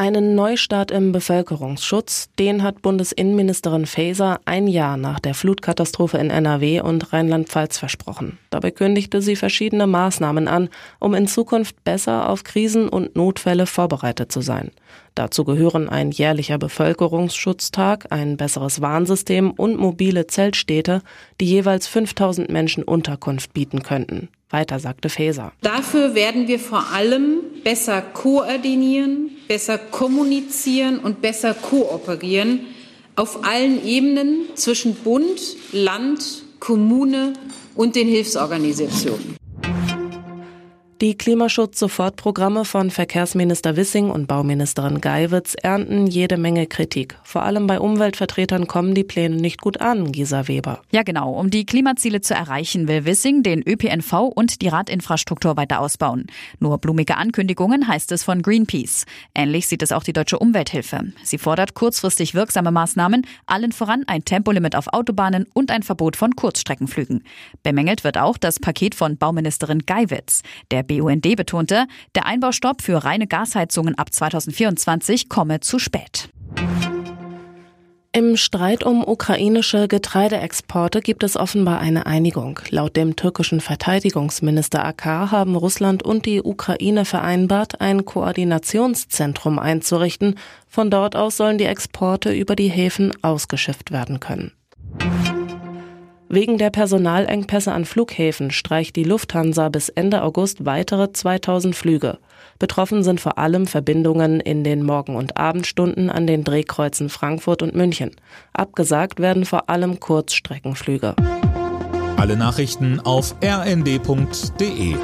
Einen Neustart im Bevölkerungsschutz, den hat Bundesinnenministerin Faeser ein Jahr nach der Flutkatastrophe in NRW und Rheinland-Pfalz versprochen. Dabei kündigte sie verschiedene Maßnahmen an, um in Zukunft besser auf Krisen und Notfälle vorbereitet zu sein. Dazu gehören ein jährlicher Bevölkerungsschutztag, ein besseres Warnsystem und mobile Zeltstädte, die jeweils 5000 Menschen Unterkunft bieten könnten. Weiter sagte Faeser. Dafür werden wir vor allem besser koordinieren, besser kommunizieren und besser kooperieren auf allen Ebenen zwischen Bund, Land, Kommune und den Hilfsorganisationen. Die Klimaschutz-Sofortprogramme von Verkehrsminister Wissing und Bauministerin Geiwitz ernten jede Menge Kritik. Vor allem bei Umweltvertretern kommen die Pläne nicht gut an, Gisa Weber. Ja, genau. Um die Klimaziele zu erreichen, will Wissing den ÖPNV und die Radinfrastruktur weiter ausbauen. Nur blumige Ankündigungen heißt es von Greenpeace. Ähnlich sieht es auch die Deutsche Umwelthilfe. Sie fordert kurzfristig wirksame Maßnahmen, allen voran ein Tempolimit auf Autobahnen und ein Verbot von Kurzstreckenflügen. Bemängelt wird auch das Paket von Bauministerin Geiwitz. Der BUND betonte, der Einbaustopp für reine Gasheizungen ab 2024 komme zu spät. Im Streit um ukrainische Getreideexporte gibt es offenbar eine Einigung. Laut dem türkischen Verteidigungsminister Akar haben Russland und die Ukraine vereinbart, ein Koordinationszentrum einzurichten. Von dort aus sollen die Exporte über die Häfen ausgeschifft werden können. Wegen der Personalengpässe an Flughäfen streicht die Lufthansa bis Ende August weitere 2000 Flüge. Betroffen sind vor allem Verbindungen in den Morgen- und Abendstunden an den Drehkreuzen Frankfurt und München. Abgesagt werden vor allem Kurzstreckenflüge. Alle Nachrichten auf rnd.de